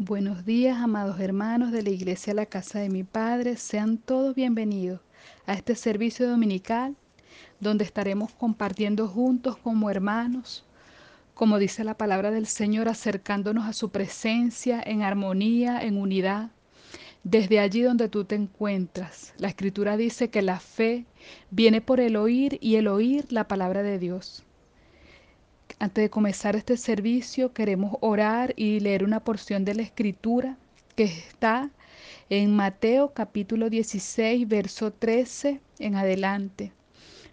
Buenos días, amados hermanos de la Iglesia La Casa de mi Padre. Sean todos bienvenidos a este servicio dominical donde estaremos compartiendo juntos como hermanos, como dice la palabra del Señor, acercándonos a su presencia en armonía, en unidad. Desde allí donde tú te encuentras, la escritura dice que la fe viene por el oír y el oír la palabra de Dios. Antes de comenzar este servicio queremos orar y leer una porción de la escritura que está en Mateo capítulo 16, verso 13 en adelante.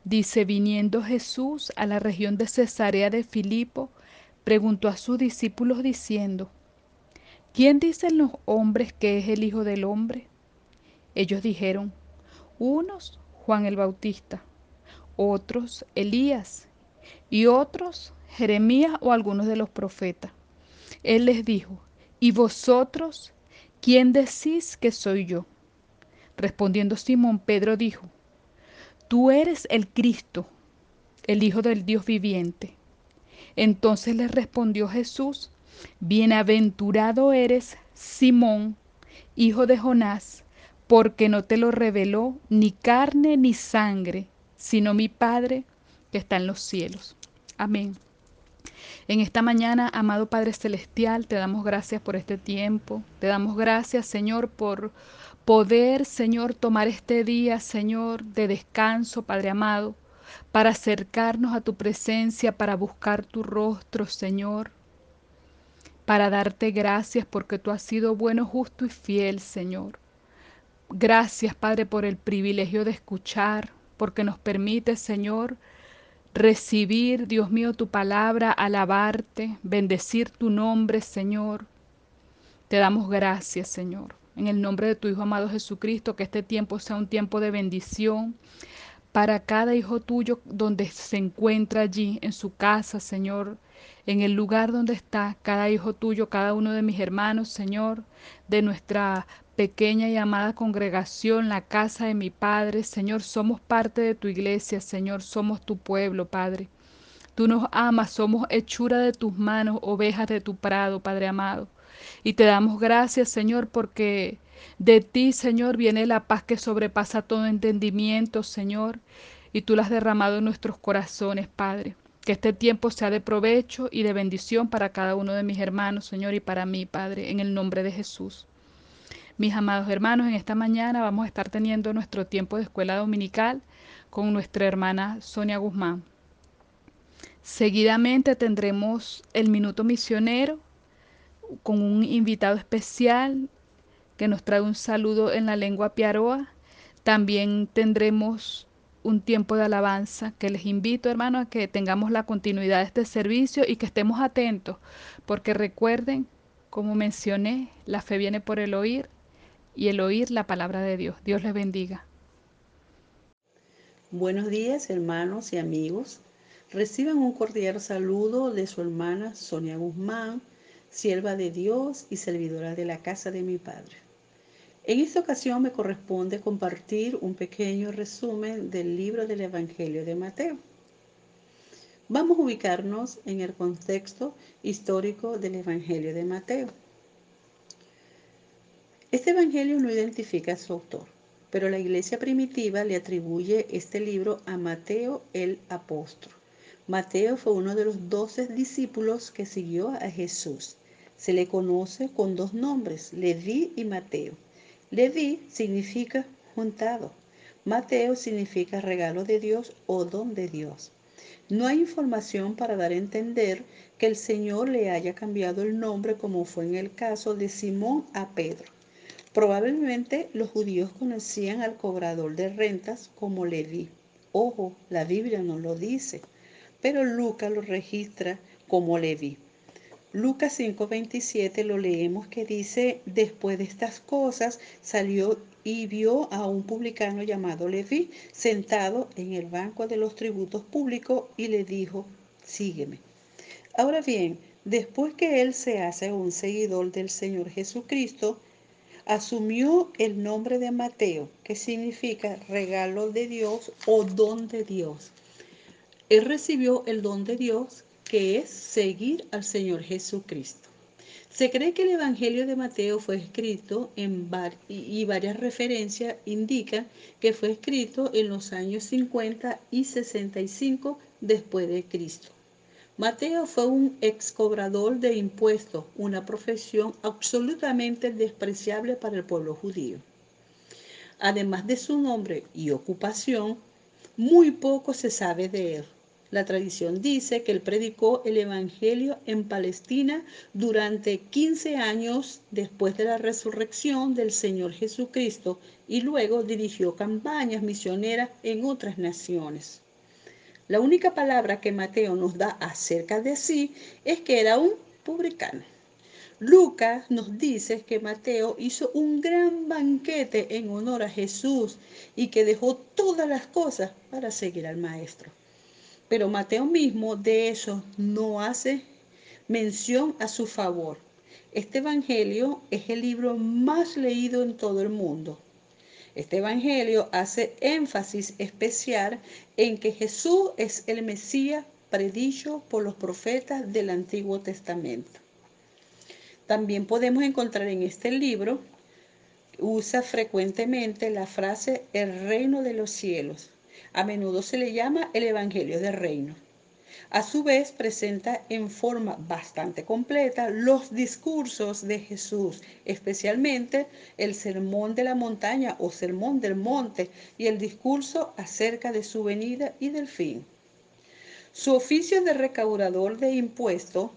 Dice, viniendo Jesús a la región de Cesarea de Filipo, preguntó a sus discípulos diciendo, ¿quién dicen los hombres que es el Hijo del Hombre? Ellos dijeron, unos Juan el Bautista, otros Elías y otros Jeremías o algunos de los profetas. Él les dijo, ¿y vosotros quién decís que soy yo? Respondiendo Simón, Pedro dijo, Tú eres el Cristo, el Hijo del Dios viviente. Entonces les respondió Jesús, Bienaventurado eres, Simón, hijo de Jonás, porque no te lo reveló ni carne ni sangre, sino mi Padre que está en los cielos. Amén. En esta mañana, amado Padre Celestial, te damos gracias por este tiempo. Te damos gracias, Señor, por poder, Señor, tomar este día, Señor, de descanso, Padre amado, para acercarnos a tu presencia, para buscar tu rostro, Señor, para darte gracias porque tú has sido bueno, justo y fiel, Señor. Gracias, Padre, por el privilegio de escuchar, porque nos permite, Señor, recibir, Dios mío, tu palabra, alabarte, bendecir tu nombre, Señor. Te damos gracias, Señor. En el nombre de tu Hijo amado Jesucristo, que este tiempo sea un tiempo de bendición para cada hijo tuyo donde se encuentra allí, en su casa, Señor, en el lugar donde está cada hijo tuyo, cada uno de mis hermanos, Señor, de nuestra pequeña y amada congregación, la casa de mi Padre. Señor, somos parte de tu iglesia, Señor, somos tu pueblo, Padre. Tú nos amas, somos hechura de tus manos, ovejas de tu prado, Padre amado. Y te damos gracias, Señor, porque de ti, Señor, viene la paz que sobrepasa todo entendimiento, Señor, y tú la has derramado en nuestros corazones, Padre. Que este tiempo sea de provecho y de bendición para cada uno de mis hermanos, Señor, y para mí, Padre, en el nombre de Jesús. Mis amados hermanos, en esta mañana vamos a estar teniendo nuestro tiempo de escuela dominical con nuestra hermana Sonia Guzmán. Seguidamente tendremos el minuto misionero con un invitado especial que nos trae un saludo en la lengua piaroa. También tendremos un tiempo de alabanza que les invito, hermanos, a que tengamos la continuidad de este servicio y que estemos atentos, porque recuerden, como mencioné, la fe viene por el oír y el oír la palabra de Dios. Dios les bendiga. Buenos días, hermanos y amigos. Reciban un cordial saludo de su hermana Sonia Guzmán, sierva de Dios y servidora de la casa de mi Padre. En esta ocasión me corresponde compartir un pequeño resumen del libro del Evangelio de Mateo. Vamos a ubicarnos en el contexto histórico del Evangelio de Mateo. Este Evangelio no identifica a su autor, pero la iglesia primitiva le atribuye este libro a Mateo el apóstol. Mateo fue uno de los doce discípulos que siguió a Jesús. Se le conoce con dos nombres, Leví y Mateo. Leví significa juntado. Mateo significa regalo de Dios o don de Dios. No hay información para dar a entender que el Señor le haya cambiado el nombre como fue en el caso de Simón a Pedro. Probablemente los judíos conocían al cobrador de rentas como Leví. Ojo, la Biblia no lo dice, pero Lucas lo registra como Leví. Lucas 5:27 lo leemos que dice, después de estas cosas salió y vio a un publicano llamado Leví sentado en el banco de los tributos públicos y le dijo, sígueme. Ahora bien, después que él se hace un seguidor del Señor Jesucristo, asumió el nombre de Mateo, que significa regalo de Dios o don de Dios. Él recibió el don de Dios, que es seguir al Señor Jesucristo. Se cree que el Evangelio de Mateo fue escrito en y varias referencias indican que fue escrito en los años 50 y 65 después de Cristo. Mateo fue un ex cobrador de impuestos, una profesión absolutamente despreciable para el pueblo judío. Además de su nombre y ocupación, muy poco se sabe de él. La tradición dice que él predicó el Evangelio en Palestina durante 15 años después de la resurrección del Señor Jesucristo y luego dirigió campañas misioneras en otras naciones. La única palabra que Mateo nos da acerca de sí es que era un publicano. Lucas nos dice que Mateo hizo un gran banquete en honor a Jesús y que dejó todas las cosas para seguir al Maestro. Pero Mateo mismo de eso no hace mención a su favor. Este Evangelio es el libro más leído en todo el mundo. Este Evangelio hace énfasis especial en que Jesús es el Mesías predicho por los profetas del Antiguo Testamento. También podemos encontrar en este libro, usa frecuentemente la frase el reino de los cielos, a menudo se le llama el Evangelio del Reino. A su vez presenta en forma bastante completa los discursos de Jesús, especialmente el sermón de la montaña o sermón del monte y el discurso acerca de su venida y del fin. Su oficio de recaudador de impuestos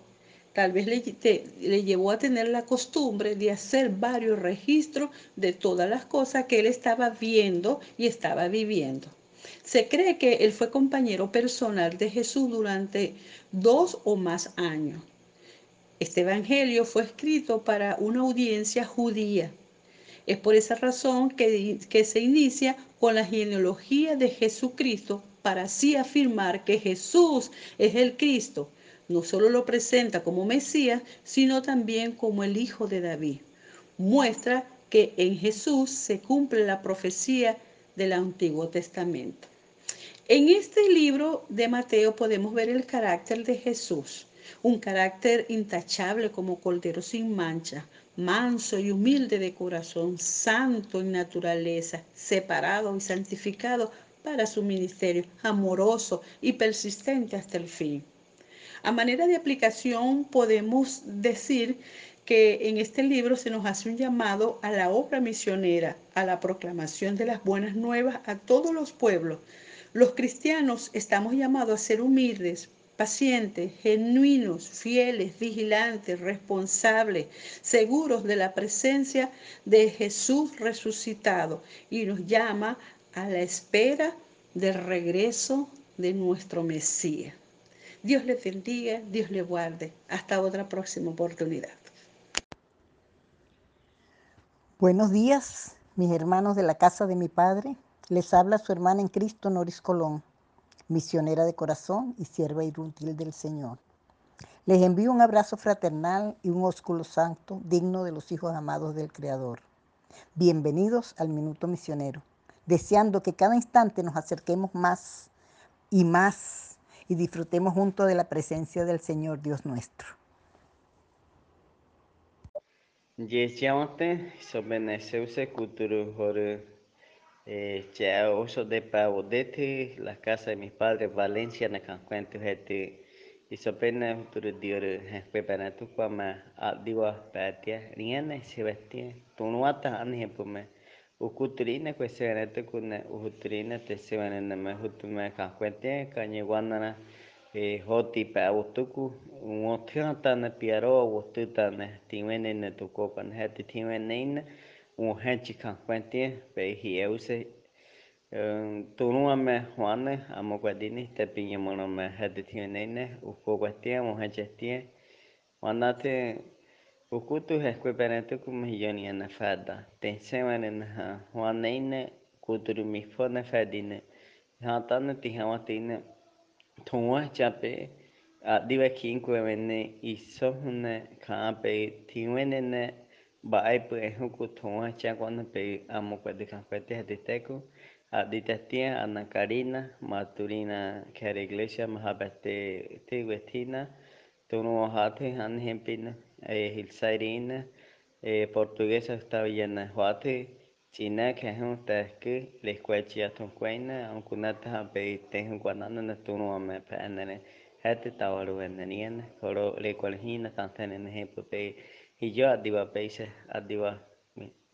tal vez le, le, llevó a tener la costumbre de hacer varios registros de todas las cosas que él estaba viendo y estaba viviendo. Se cree que él fue compañero personal de Jesús durante dos o más años. Este evangelio fue escrito para una audiencia judía. Es por esa razón que, se inicia con la genealogía de Jesucristo para así afirmar que Jesús es el Cristo. No solo lo presenta como Mesías, sino también como el Hijo de David. Muestra que en Jesús se cumple la profecía del Antiguo Testamento. En este libro de Mateo podemos ver el carácter de Jesús, un carácter intachable como cordero sin mancha, manso y humilde de corazón, santo en naturaleza, separado y santificado para su ministerio, amoroso y persistente hasta el fin. A manera de aplicación podemos decir que en este libro se nos hace un llamado a la obra misionera, a la proclamación de las buenas nuevas a todos los pueblos, los cristianos estamos llamados a ser humildes, pacientes, genuinos, fieles, vigilantes, responsables, seguros de la presencia de Jesús resucitado y nos llama a la espera del regreso de nuestro Mesías. Dios les bendiga, Dios les guarde. Hasta otra próxima oportunidad. Buenos días, mis hermanos de la casa de mi Padre. Les habla su hermana en Cristo, Noris Colón, misionera de corazón y sierva inútil del Señor. Les envío un abrazo fraternal y un ósculo santo digno de los hijos amados del Creador. Bienvenidos al Minuto Misionero, deseando que cada instante nos acerquemos más y más y disfrutemos juntos de la presencia del Señor Dios nuestro. Eh, uso de pavodete, la casa de mis padres, Valencia, na cancuento hete, y sopena futuro dior, prepara tu kwama, a diwa patia, riene se vestia, tunuata anhe pume, ukuturina kwe se venete kune, uhuturina te se venene me hutume cancuente, cañeguanana, e hoti pa au tuku ngō tūna tāna pia roa o tūtāna tīwene na tō kōpana hea te tīwene ina ngō hēnchi kā kwentia pe hi euse tunua me hoane a mō te pinga mōna me hea te tīwene ina u ko kwa tia ngō hēnchi tia wana te u kutu he kwe pere tuku mahi yoni ana whēda te sewane na hoane ina kuturu mi fōne whēdine Hā tāna tihawa tuwa chape, adiwa kinkwe wene, iso hune kaape, tiwene baai pu e huku thua cha kwana pe amo kwa de kan kwete de teku a di tatia ana Karina Maturina Kere Iglesia Mahabate te wetina tono hate han hempina hilsairin portuguesa staviyana huati china kehun tahki lehkuachia tunkuaina unkunata pe tehun guanana na tunuame pe anane hati tawaru ananiana koro lekualhina tantene hepo pe hiyo adiwa peise adiwa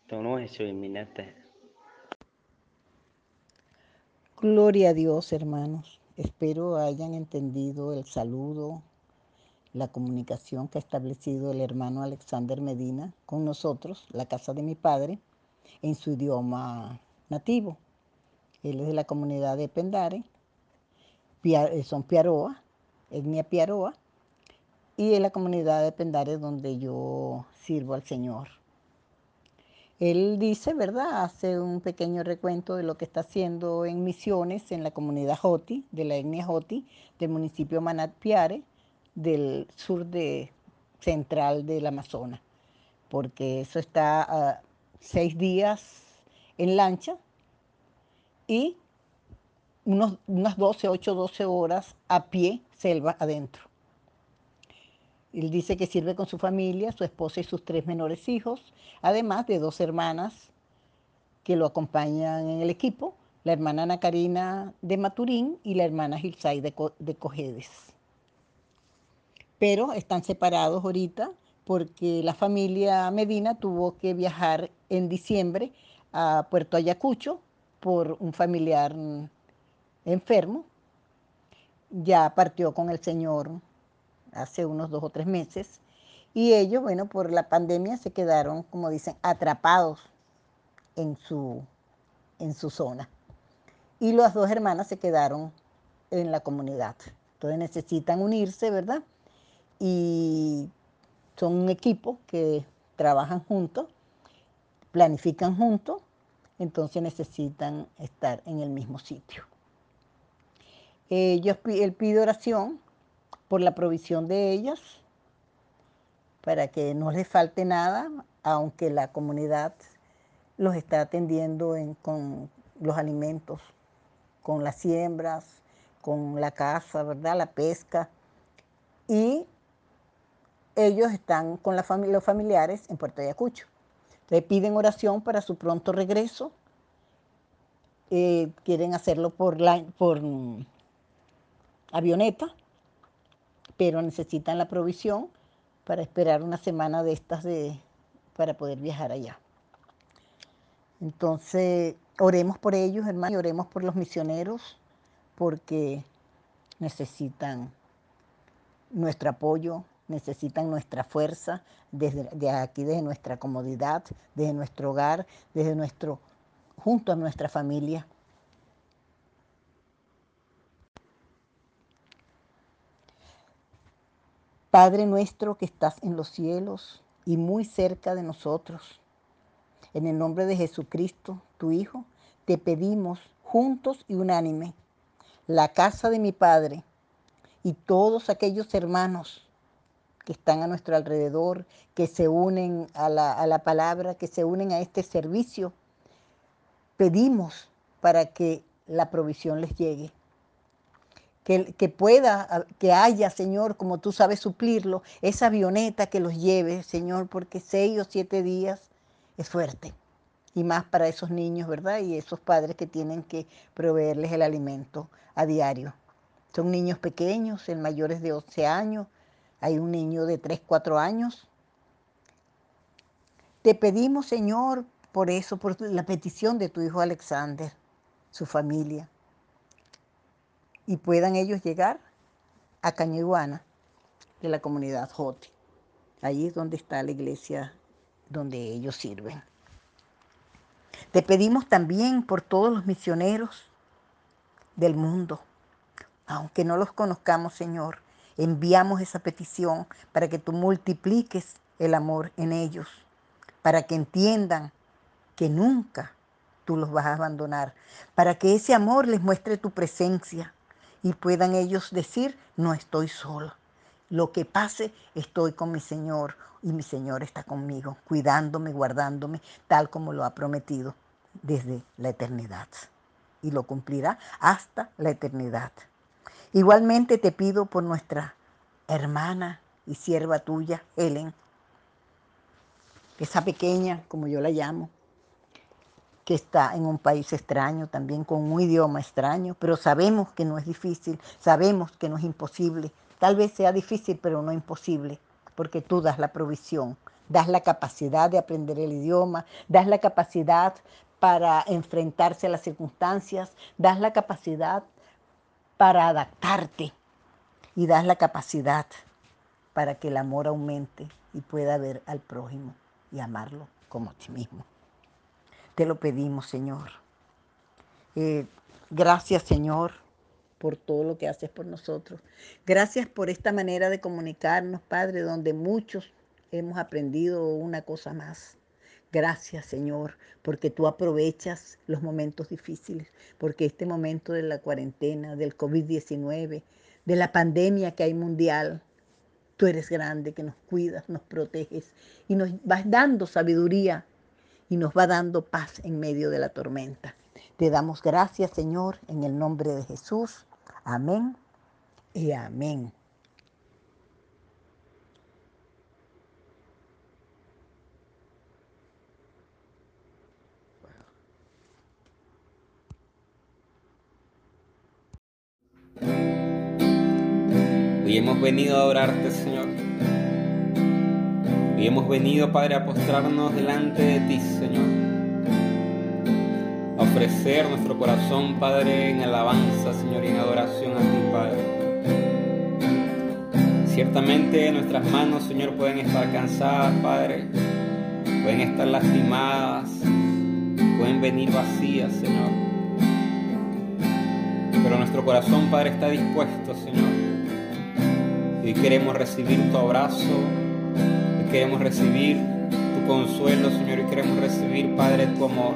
tunu eso iminete Gloria a Dios, hermanos. Espero hayan entendido el saludo, la comunicación que ha establecido el hermano Alexander Medina con nosotros, la casa de mi padre, en su idioma nativo. Él es de la comunidad de Pendare, eh, son Piaroa, etnia Piaroa, y es la comunidad de Pendare donde yo sirvo al Señor. Él dice, ¿verdad? Hace un pequeño recuento de lo que está haciendo en misiones en la comunidad Joti, de la etnia Joti, del municipio Manatpiare, del sur de, central del Amazonas, porque eso está seis días en lancha y unos, unas 12, 8, 12 horas a pie, selva adentro. Él dice que sirve con su familia, su esposa y sus tres menores hijos, además de dos hermanas que lo acompañan en el equipo, la hermana Ana Karina de Maturín y la hermana Gilsay de, de Cojedes. Pero están separados ahorita porque la familia Medina tuvo que viajar en diciembre a Puerto Ayacucho por un familiar enfermo. Ya partió con el Señor hace unos dos o tres meses, y ellos, bueno, por la pandemia se quedaron, como dicen, atrapados en su, en su zona. Y las dos hermanas se quedaron en la comunidad. Entonces necesitan unirse, ¿verdad? Y son un equipo que trabajan juntos, planifican juntos, entonces necesitan estar en el mismo sitio. Ellos, él pide oración por la provisión de ellas, para que no les falte nada, aunque la comunidad los está atendiendo con los alimentos, con las siembras, con la caza, ¿verdad? La pesca. Y ellos están con los familiares en Puerto Ayacucho. Entonces piden oración para su pronto regreso. Eh, quieren hacerlo por, mm, avioneta pero necesitan la provisión para esperar una semana de estas de, para poder viajar allá. Entonces, oremos por ellos, hermanos, y oremos por los misioneros, porque necesitan nuestro apoyo, necesitan nuestra fuerza desde aquí, desde nuestra comodidad, desde nuestro hogar, desde nuestro, junto a nuestra familia. Padre nuestro que estás en los cielos y muy cerca de nosotros, en el nombre de Jesucristo, tu Hijo, te pedimos juntos y unánime la casa de mi Padre y todos aquellos hermanos que están a nuestro alrededor, que se unen a la, a la palabra, que se unen a este servicio. Pedimos para que la provisión les llegue que, pueda, que haya, Señor, como tú sabes suplirlo, esa avioneta que los lleve, Señor, porque seis o siete días es fuerte. Y más para esos niños, ¿verdad? Y esos padres que tienen que proveerles el alimento a diario. Son niños pequeños, el mayor es de 11 años, hay un niño de 3, 4 años. Te pedimos, Señor, por eso, por la petición de tu hijo Alexander, su familia y puedan ellos llegar a Cañiguana de la comunidad Joti. Allí es donde está la iglesia donde ellos sirven. Te pedimos también por todos los misioneros del mundo, aunque no los conozcamos, Señor, enviamos esa petición para que tú multipliques el amor en ellos, para que entiendan que nunca tú los vas a abandonar, para que ese amor les muestre tu presencia, y puedan ellos decir, no estoy solo. Lo que pase, estoy con mi Señor y mi Señor está conmigo, cuidándome, guardándome, tal como lo ha prometido desde la eternidad. Y lo cumplirá hasta la eternidad. Igualmente te pido por nuestra hermana y sierva tuya, Helen, esa pequeña, como yo la llamo, que está en un país extraño, también con un idioma extraño, pero sabemos que no es difícil, sabemos que no es imposible. Tal vez sea difícil, pero no imposible, porque tú das la provisión, das la capacidad de aprender el idioma, das la capacidad para enfrentarse a las circunstancias, das la capacidad para adaptarte y das la capacidad para que el amor aumente y pueda ver al prójimo y amarlo como a ti mismo. Te lo pedimos, Señor. Eh, gracias, Señor, por todo lo que haces por nosotros. Gracias por esta manera de comunicarnos, Padre, donde muchos hemos aprendido una cosa más. Gracias, Señor, porque tú aprovechas los momentos difíciles, porque este momento de la cuarentena, del COVID-19, de la pandemia que hay mundial, tú eres grande, que nos cuidas, nos proteges y nos vas dando sabiduría y nos va dando paz en medio de la tormenta. Te damos gracias, Señor, en el nombre de Jesús. Amén y amén. Hoy hemos venido a adorarte, Señor. Hoy hemos venido, Padre, a postrarnos delante de ti, Señor. A ofrecer nuestro corazón, Padre, en alabanza, Señor, y en adoración a ti, Padre. Ciertamente nuestras manos, Señor, pueden estar cansadas, Padre. Pueden estar lastimadas. Pueden venir vacías, Señor. Pero nuestro corazón, Padre, está dispuesto, Señor Hoy queremos recibir tu abrazo, hoy queremos recibir tu consuelo, Señor, y queremos recibir, Padre, tu amor.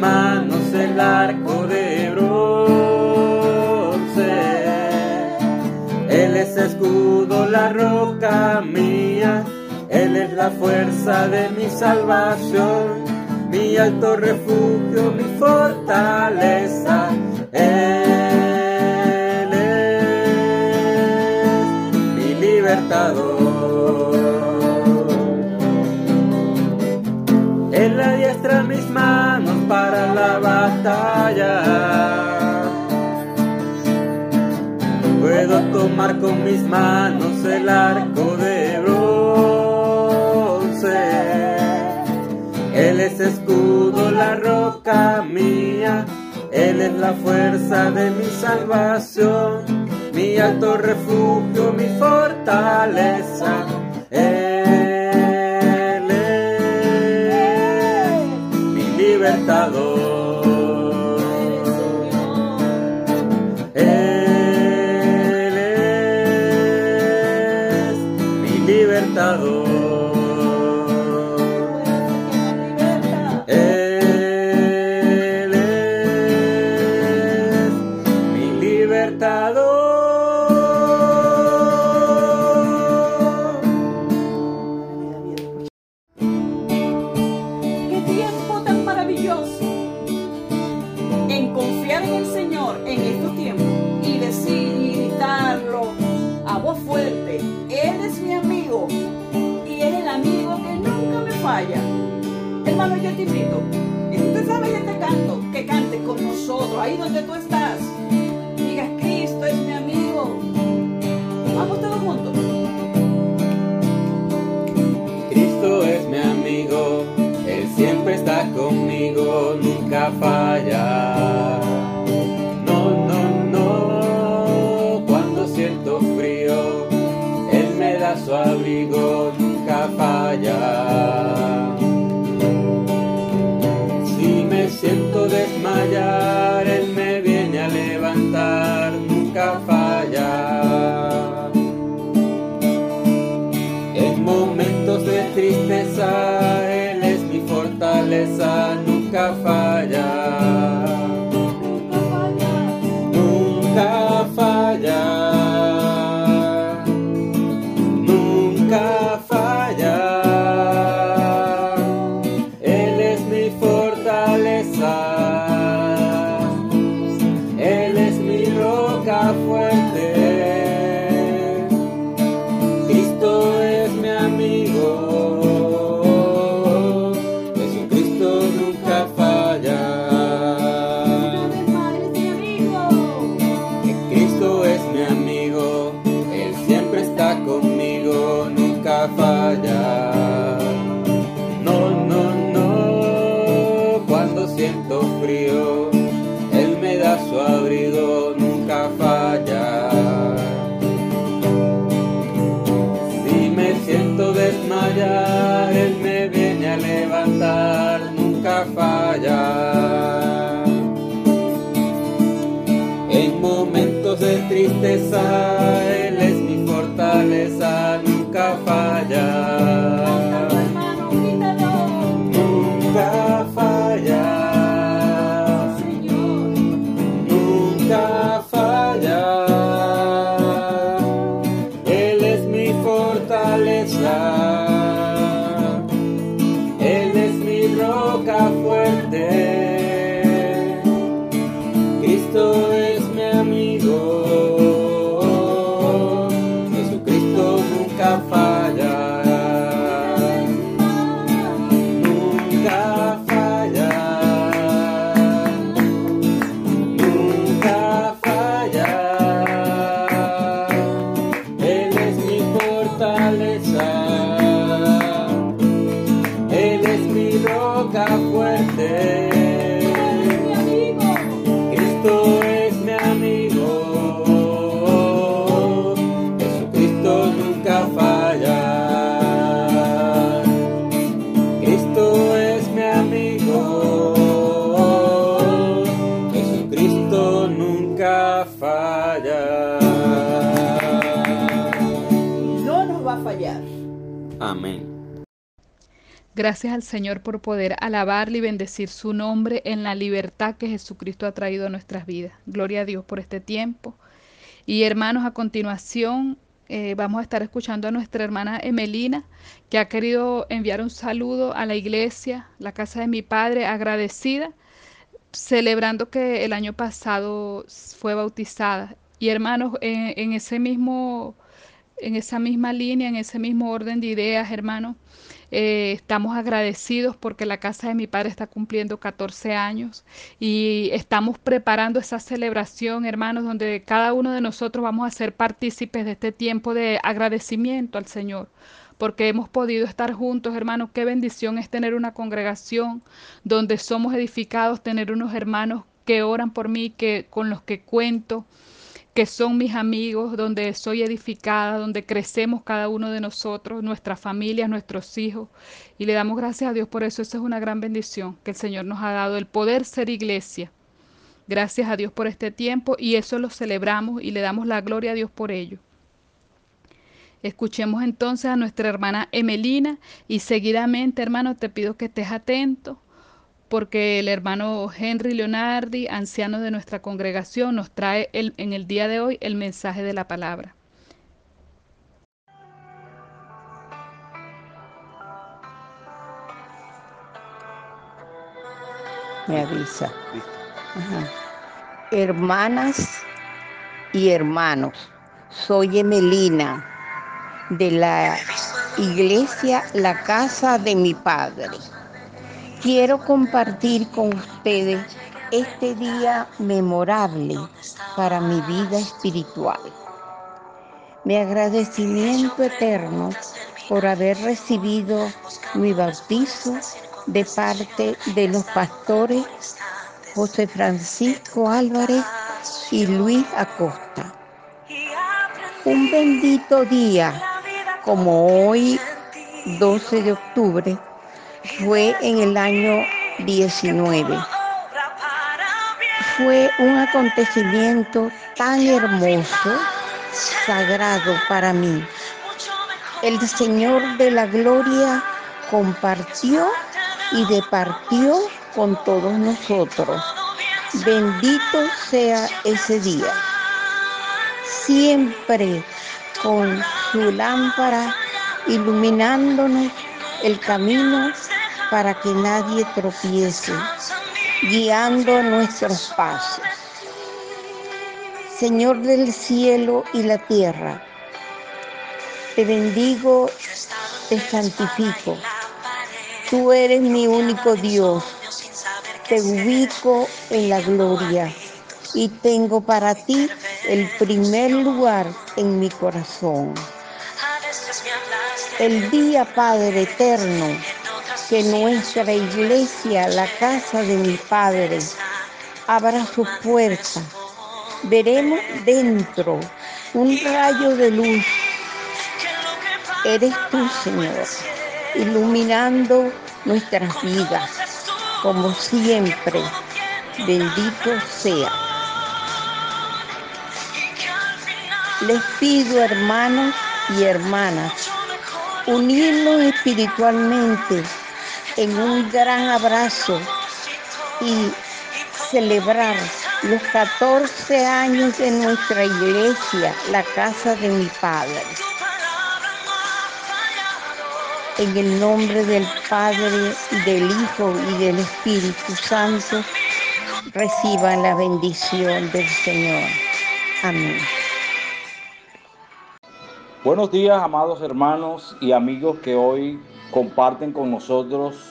manos el arco de bronce. Él es escudo, la roca mía, Él es la fuerza de mi salvación, mi alto refugio, mi fortaleza. Él es mi libertador. En la diestra misma Puedo tomar con mis manos el arco de bronce. Él es escudo, la roca mía. Él es la fuerza de mi salvación, mi alto refugio, mi fortaleza. Hermano, yo te invito. Y si tú sabes este canto, que cante con nosotros, ahí donde tú estás. Digas, Cristo es mi amigo. Vamos todos juntos. Cristo es mi amigo, Él siempre está conmigo, nunca falla. No, no, no, cuando siento frío, Él me da su abrigo tristeza, Él es mi fortaleza, nunca falla. Él es mi fortaleza, nunca falla. Nunca falla. Nunca falla. Él es mi fortaleza. Gracias al Señor por poder alabarle y bendecir su nombre en la libertad que Jesucristo ha traído a nuestras vidas. Gloria a Dios por este tiempo. Y hermanos, a continuación eh, vamos a estar escuchando a nuestra hermana Emelina, que ha querido enviar un saludo a la iglesia, la casa de mi padre, agradecida, celebrando que el año pasado fue bautizada. Y hermanos, en, en ese mismo, en esa misma línea, en ese mismo orden de ideas, hermanos, eh, estamos agradecidos porque la casa de mi padre está cumpliendo 14 años y estamos preparando esa celebración, hermanos, donde cada uno de nosotros vamos a ser partícipes de este tiempo de agradecimiento al Señor porque hemos podido estar juntos, hermanos. Qué bendición es tener una congregación donde somos edificados, tener unos hermanos que oran por mí, que con los que cuento, que son mis amigos, donde soy edificada, donde crecemos cada uno de nosotros, nuestras familias, nuestros hijos. Y le damos gracias a Dios por eso. Esa es una gran bendición que el Señor nos ha dado, el poder ser iglesia. Gracias a Dios por este tiempo y eso lo celebramos y le damos la gloria a Dios por ello. Escuchemos entonces a nuestra hermana Emelina y seguidamente, hermano, te pido que estés atento porque el hermano Henry Leonardi, anciano de nuestra congregación, nos trae en el día de hoy el mensaje de la palabra. Me avisa. Hermanas y hermanos, soy Emelina de la iglesia La Casa de mi Padre. Quiero compartir con ustedes este día memorable para mi vida espiritual. Mi agradecimiento eterno por haber recibido mi bautizo de parte de los pastores José Francisco Álvarez y Luis Acosta. Un bendito día como hoy, 12 de octubre, fue en el año 19. fue un acontecimiento tan hermoso, sagrado para mí. El Señor de la Gloria compartió y departió con todos nosotros. Bendito sea ese día. Siempre con su lámpara iluminándonos el camino para que nadie tropiece, guiando nuestros pasos. Señor del cielo y la tierra, te bendigo, te santifico. Tú eres mi único Dios. Te ubico en la gloria y tengo para ti el primer lugar en mi corazón. El día, Padre eterno, que nuestra iglesia, la casa de mi Padre, abra su puerta, veremos dentro un rayo de luz. Eres tú, Señor, iluminando nuestras vidas, como siempre. Bendito sea. Les pido, hermanos y hermanas, unirnos espiritualmente en un gran abrazo y celebrar los 14 años de nuestra iglesia, la casa de mi Padre. En el nombre del Padre, del Hijo y del Espíritu Santo, reciban la bendición del Señor. Amén. Buenos días, amados hermanos y amigos que hoy comparten con nosotros.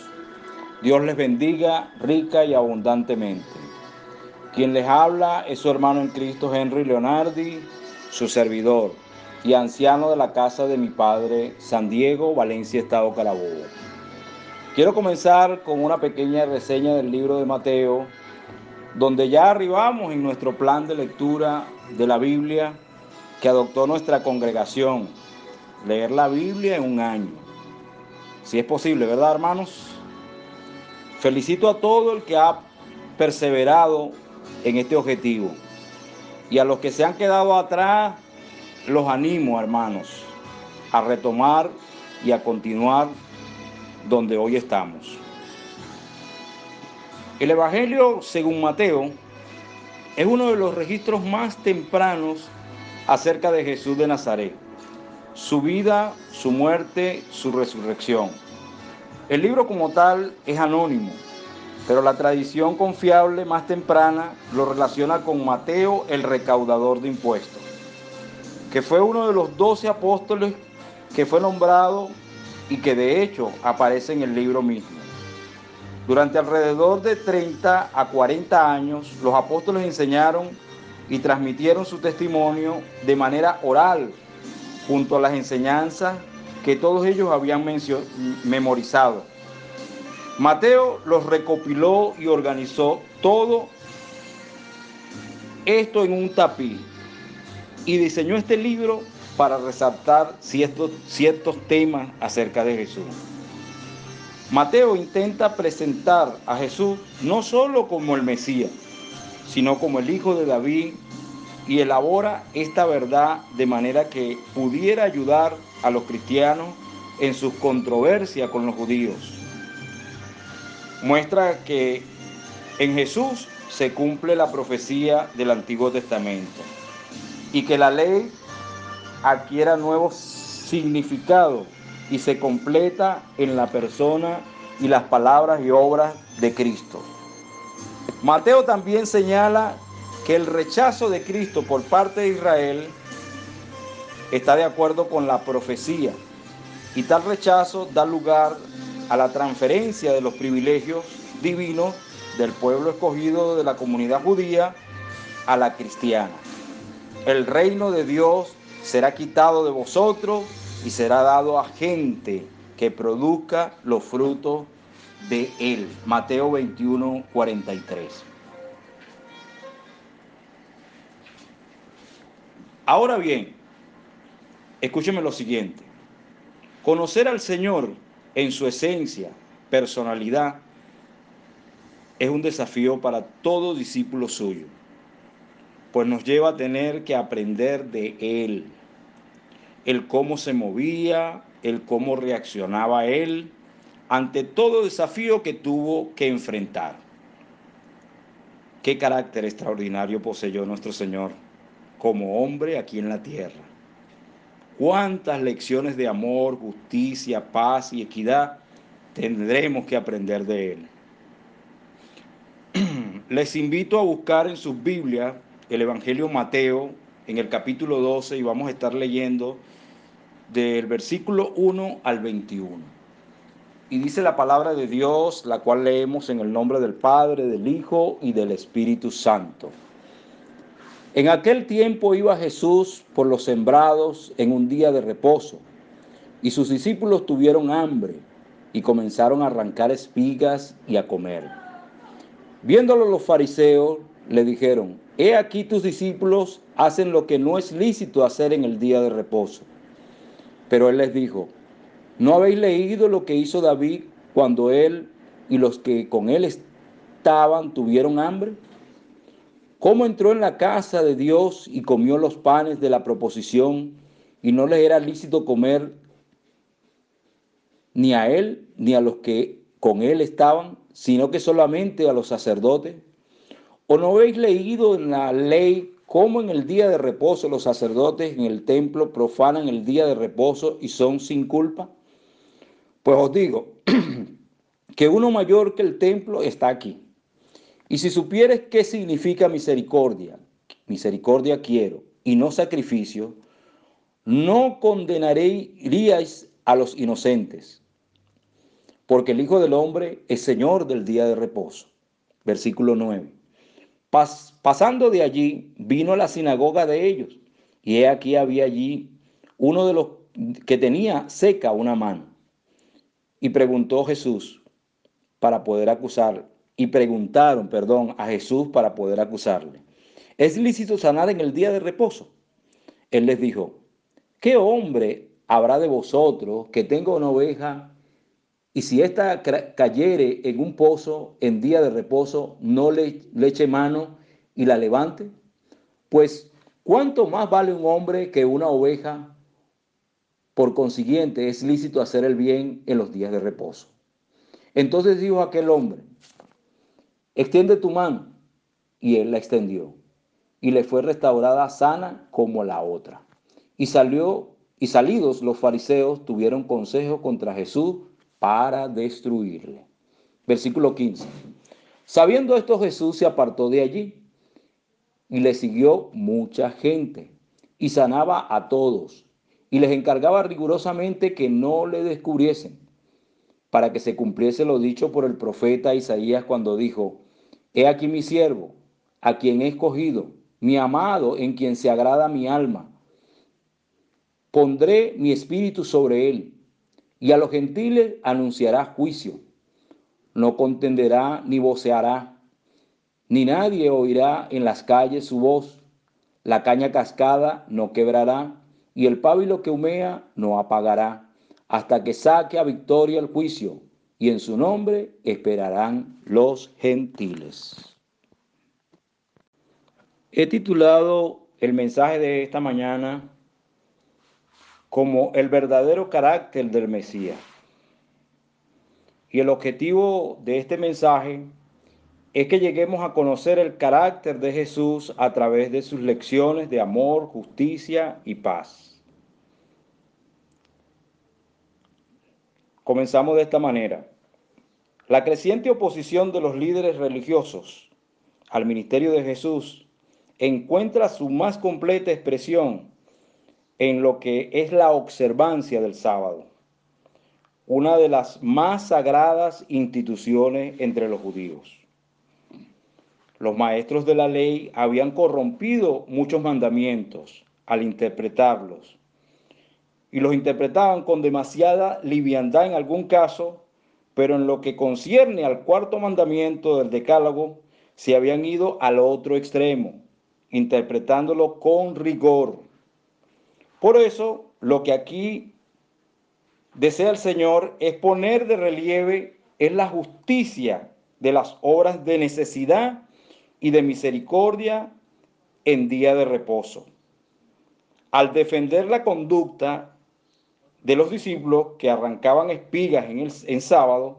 Dios les bendiga rica y abundantemente. Quien les habla es su hermano en Cristo Henry Leonardi, su servidor y anciano de la casa de mi padre, San Diego, Valencia, Estado Carabobo. Quiero comenzar con una pequeña reseña del libro de Mateo, donde ya arribamos en nuestro plan de lectura de la Biblia que adoptó nuestra congregación, leer la Biblia en un año. Si es posible, ¿verdad, hermanos? Felicito a todo el que ha perseverado en este objetivo. Y a los que se han quedado atrás, los animo, hermanos, a retomar y a continuar donde hoy estamos. El Evangelio, según Mateo, es uno de los registros más tempranos acerca de Jesús de Nazaret, su vida, su muerte, su resurrección. El libro como tal es anónimo, pero la tradición confiable más temprana lo relaciona con Mateo el recaudador de impuestos, que fue uno de los doce apóstoles que fue nombrado y que de hecho aparece en el libro mismo. Durante alrededor de 30 a 40 años, los apóstoles enseñaron y transmitieron su testimonio de manera oral junto a las enseñanzas que todos ellos habían memorizado. Mateo los recopiló y organizó todo esto en un tapiz y diseñó este libro para resaltar ciertos, ciertos temas acerca de Jesús. Mateo intenta presentar a Jesús no solo como el Mesías, sino como el Hijo de David, y elabora esta verdad de manera que pudiera ayudar a los cristianos en sus controversias con los judíos. Muestra que en Jesús se cumple la profecía del Antiguo Testamento y que la ley adquiera nuevos significados y se completa en la persona y las palabras y obras de Cristo. Mateo también señala que el rechazo de Cristo por parte de Israel está de acuerdo con la profecía y tal rechazo da lugar a la transferencia de los privilegios divinos del pueblo escogido de la comunidad judía a la cristiana. El reino de Dios será quitado de vosotros y será dado a gente que produzca los frutos de él. Mateo 21, 43. Ahora bien, escúcheme lo siguiente. Conocer al Señor en su esencia, personalidad, es un desafío para todo discípulo suyo, pues nos lleva a tener que aprender de Él, el cómo se movía, el cómo reaccionaba Él ante todo desafío que tuvo que enfrentar. Qué carácter extraordinario poseyó nuestro Señor como hombre aquí en la tierra. Cuántas lecciones de amor, justicia, paz y equidad tendremos que aprender de Él. Les invito a buscar en sus Biblias el Evangelio Mateo en el capítulo 12 y vamos a estar leyendo del versículo 1 al 21. Y dice la palabra de Dios, la cual leemos en el nombre del Padre, del Hijo y del Espíritu Santo. En aquel tiempo iba Jesús por los sembrados en un día de reposo, y sus discípulos tuvieron hambre y comenzaron a arrancar espigas y a comer. Viéndolo los fariseos, le dijeron, He aquí tus discípulos hacen lo que no es lícito hacer en el día de reposo. Pero él les dijo, ¿no habéis leído lo que hizo David cuando él y los que con él estaban tuvieron hambre? ¿Cómo entró en la casa de Dios y comió los panes de la proposición y no les era lícito comer ni a él ni a los que con él estaban, sino que solamente a los sacerdotes? ¿O no habéis leído en la ley cómo en el día de reposo los sacerdotes en el templo profanan el día de reposo y son sin culpa? Pues os digo que uno mayor que el templo está aquí. Y si supieres qué significa misericordia, misericordia quiero y no sacrificio, no condenaréis a los inocentes, porque el Hijo del Hombre es Señor del día de reposo. Versículo 9. pasando de allí, vino a la sinagoga de ellos, y he aquí había allí uno de los que tenía seca una mano. Y preguntó Jesús para poder acusar, y preguntaron, perdón, a Jesús para poder acusarle. ¿Es lícito sanar en el día de reposo? Él les dijo, ¿qué hombre habrá de vosotros que tenga una oveja y si ésta cayere en un pozo en día de reposo, no le, le eche mano y la levante? Pues, ¿cuánto más vale un hombre que una oveja? Por consiguiente, es lícito hacer el bien en los días de reposo. Entonces dijo aquel hombre, extiende tu mano. Y él la extendió. Y le fue restaurada sana como la otra. Y salió, y salidos los fariseos tuvieron consejo contra Jesús para destruirle. Versículo 15. Sabiendo esto, Jesús se apartó de allí y le siguió mucha gente y sanaba a todos y les encargaba rigurosamente que no le descubriesen, para que se cumpliese lo dicho por el profeta Isaías cuando dijo, He aquí mi siervo, a quien he escogido, mi amado, en quien se agrada mi alma. Pondré mi espíritu sobre él, y a los gentiles anunciará juicio. No contenderá ni voceará, ni nadie oirá en las calles su voz. La caña cascada no quebrará, y el pábilo que humea no apagará, hasta que saque a victoria el juicio, y en su nombre esperarán los gentiles. He titulado el mensaje de esta mañana como el verdadero carácter del Mesías. Y el objetivo de este mensaje es que lleguemos a conocer el carácter de Jesús a través de sus lecciones de amor, justicia y paz. Comenzamos de esta manera. La creciente oposición de los líderes religiosos al ministerio de Jesús encuentra su más completa expresión en lo que es la observancia del sábado, una de las más sagradas instituciones entre los judíos. Los maestros de la ley habían corrompido muchos mandamientos al interpretarlos y los interpretaban con demasiada liviandad en algún caso, pero en lo que concierne al cuarto mandamiento del decálogo, se habían ido al otro extremo, interpretándolo con rigor. Por eso, lo que aquí desea el Señor es poner de relieve es la justicia de las obras de necesidad y de misericordia en día de reposo. Al defender la conducta de los discípulos que arrancaban espigas en, el, en sábado,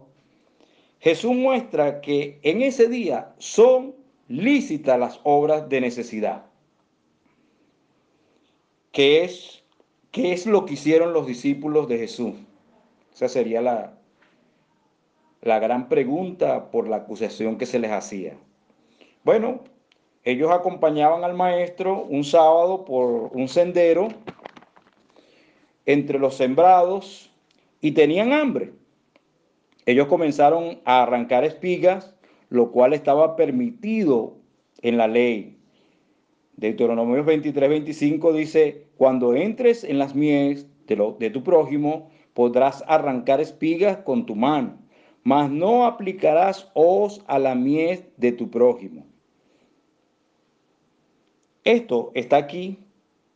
Jesús muestra que en ese día son lícitas las obras de necesidad. ¿Qué es, qué es lo que hicieron los discípulos de Jesús? Esa sería la, la gran pregunta por la acusación que se les hacía. Bueno, ellos acompañaban al maestro un sábado por un sendero entre los sembrados y tenían hambre. Ellos comenzaron a arrancar espigas, lo cual estaba permitido en la ley. Deuteronomio 23, 25 dice, cuando entres en las mies de, tu prójimo, podrás arrancar espigas con tu mano, mas no aplicarás hoz a la mies de tu prójimo. Esto está aquí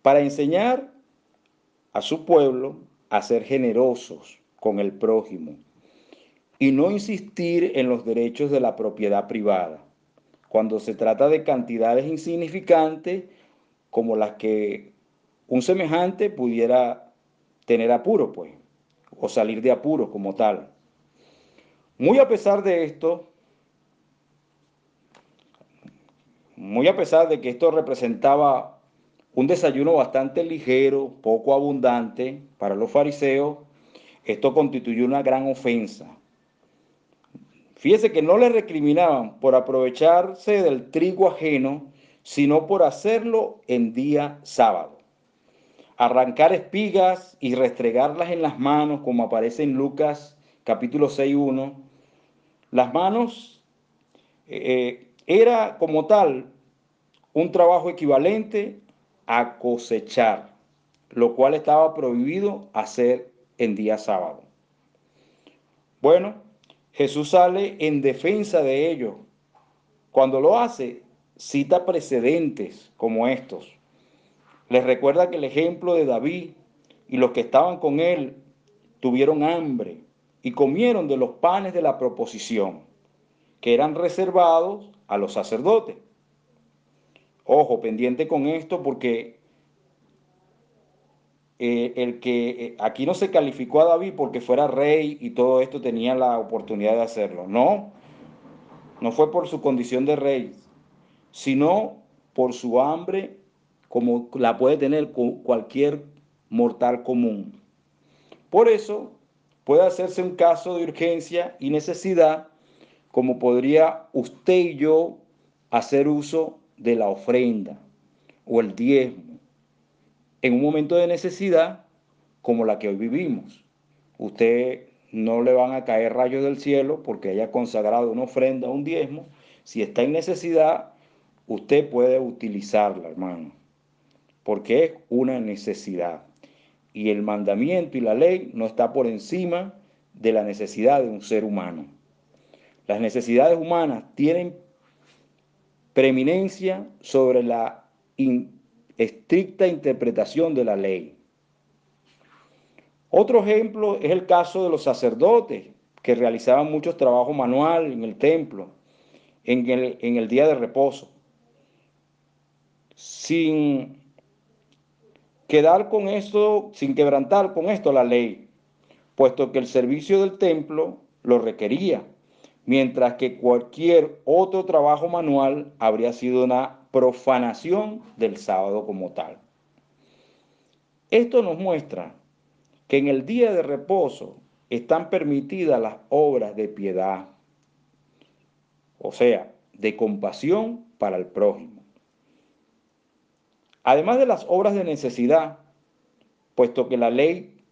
para enseñar a su pueblo a ser generosos con el prójimo y no insistir en los derechos de la propiedad privada cuando se trata de cantidades insignificantes como las que un semejante pudiera tener apuro, pues, o salir de apuro como tal. Muy a pesar de esto, muy a pesar de que esto representaba un desayuno bastante ligero, poco abundante para los fariseos, esto constituyó una gran ofensa Fíjese que no le recriminaban por aprovecharse del trigo ajeno, sino por hacerlo en día sábado. Arrancar espigas y restregarlas en las manos, como aparece en Lucas capítulo 6.1. Las manos eh, era como tal un trabajo equivalente a cosechar, lo cual estaba prohibido hacer en día sábado. Bueno, Jesús sale en defensa de ellos. Cuando lo hace, cita precedentes como estos. Les recuerda que el ejemplo de David y los que estaban con él tuvieron hambre y comieron de los panes de la proposición, que eran reservados a los sacerdotes. Ojo, pendiente con esto porque eh, el que eh, aquí no se calificó a David porque fuera rey y todo esto tenía la oportunidad de hacerlo. No, no fue por su condición de rey, sino por su hambre como la puede tener cualquier mortal común. Por eso puede hacerse un caso de urgencia y necesidad, como podría usted y yo hacer uso de la ofrenda o el diezmo en un momento de necesidad como la que hoy vivimos. Usted no le van a caer rayos del cielo porque haya consagrado una ofrenda, un diezmo. Si está en necesidad, usted puede utilizarla, hermano, porque es una necesidad. Y el mandamiento y la ley no está por encima de la necesidad de un ser humano. Las necesidades humanas tienen preeminencia sobre la estricta interpretación de la ley. Otro ejemplo es el caso de los sacerdotes que realizaban muchos trabajos manual en el templo, en el, en el día de reposo, sin quedar con esto, sin quebrantar con esto la ley, puesto que el servicio del templo lo requería, mientras que cualquier otro trabajo manual habría sido una profanación del sábado como tal. Esto nos muestra que en el día de reposo están permitidas las obras de piedad, o sea, de compasión para el prójimo. Además de las obras de necesidad, puesto que la ley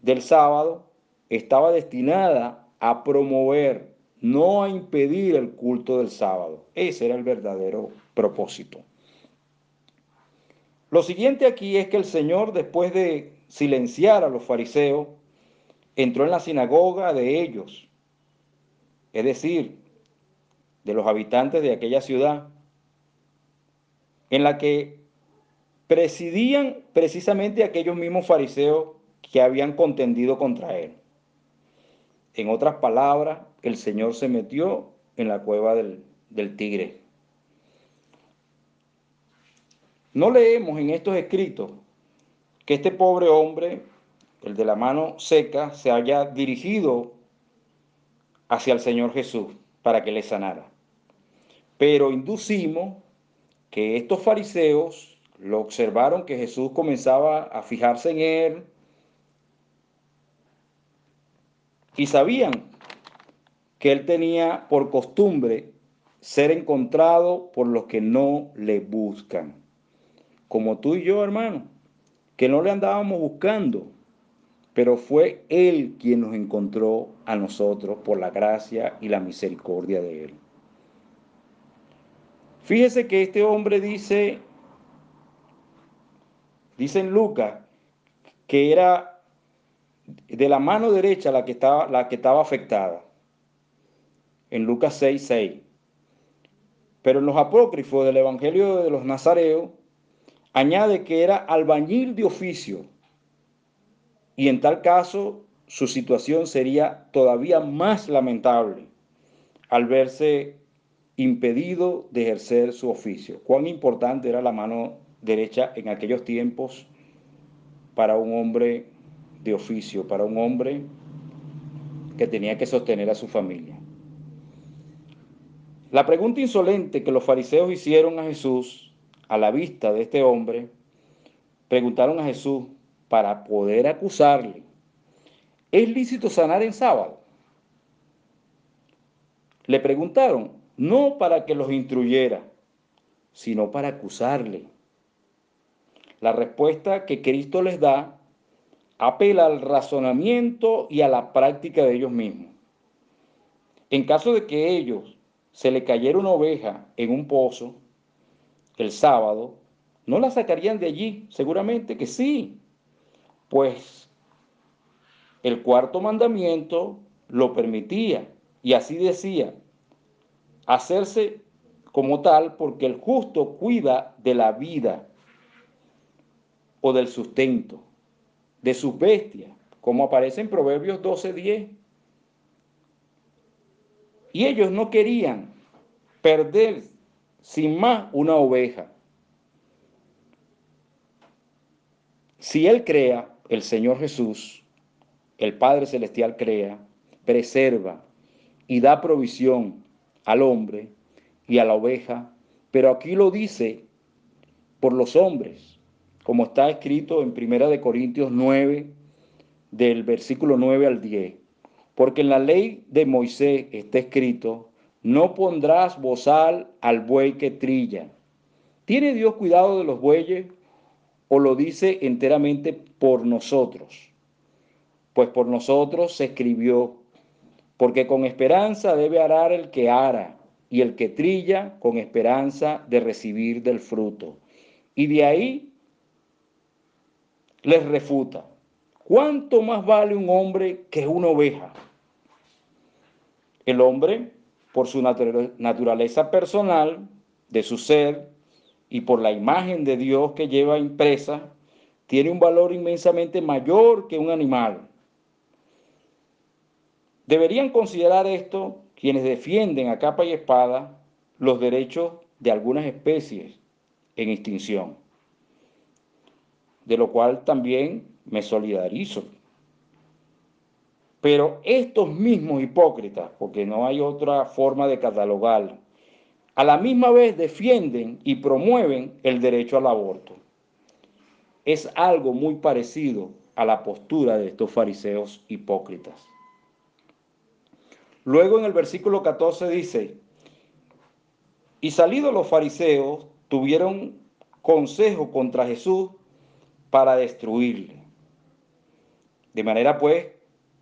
del sábado estaba destinada a promover, no a impedir el culto del sábado. Ese era el verdadero propósito. Lo siguiente aquí es que el Señor, después de silenciar a los fariseos, entró en la sinagoga de ellos, es decir, de los habitantes de aquella ciudad, en la que presidían precisamente aquellos mismos fariseos que habían contendido contra él. En otras palabras, el Señor se metió en la cueva del, del tigre. No leemos en estos escritos que este pobre hombre, el de la mano seca, se haya dirigido hacia el Señor Jesús para que le sanara. Pero inducimos que estos fariseos lo observaron que Jesús comenzaba a fijarse en él y sabían que él tenía por costumbre ser encontrado por los que no le buscan. Como tú y yo, hermano, que no le andábamos buscando, pero fue Él quien nos encontró a nosotros por la gracia y la misericordia de Él. Fíjese que este hombre dice, dice en Lucas, que era de la mano derecha la que estaba, la que estaba afectada. En Lucas 6, 6. Pero en los apócrifos del Evangelio de los Nazareos, añade que era albañil de oficio y en tal caso su situación sería todavía más lamentable al verse impedido de ejercer su oficio. Cuán importante era la mano derecha en aquellos tiempos para un hombre de oficio, para un hombre que tenía que sostener a su familia. La pregunta insolente que los fariseos hicieron a Jesús a la vista de este hombre, preguntaron a Jesús, para poder acusarle. ¿Es lícito sanar en sábado? Le preguntaron, no para que los instruyera, sino para acusarle. La respuesta que Cristo les da apela al razonamiento y a la práctica de ellos mismos. En caso de que ellos se le cayera una oveja en un pozo el sábado, ¿no la sacarían de allí? Seguramente que sí. Pues el cuarto mandamiento lo permitía y así decía, hacerse como tal porque el justo cuida de la vida o del sustento, de sus bestias, como aparece en Proverbios 12:10. Y ellos no querían perder sin más una oveja. Si Él crea, el Señor Jesús, el Padre Celestial crea, preserva y da provisión al hombre y a la oveja, pero aquí lo dice por los hombres, como está escrito en Primera de Corintios 9, del versículo 9 al 10. Porque en la ley de Moisés está escrito, no pondrás bozal al buey que trilla. ¿Tiene Dios cuidado de los bueyes o lo dice enteramente por nosotros? Pues por nosotros se escribió, porque con esperanza debe arar el que ara y el que trilla con esperanza de recibir del fruto. Y de ahí les refuta, ¿cuánto más vale un hombre que una oveja? El hombre, por su naturaleza personal, de su ser, y por la imagen de Dios que lleva impresa, tiene un valor inmensamente mayor que un animal. Deberían considerar esto quienes defienden a capa y espada los derechos de algunas especies en extinción, de lo cual también me solidarizo. Pero estos mismos hipócritas, porque no hay otra forma de catalogar, a la misma vez defienden y promueven el derecho al aborto. Es algo muy parecido a la postura de estos fariseos hipócritas. Luego en el versículo 14 dice, y salidos los fariseos tuvieron consejo contra Jesús para destruirle. De manera pues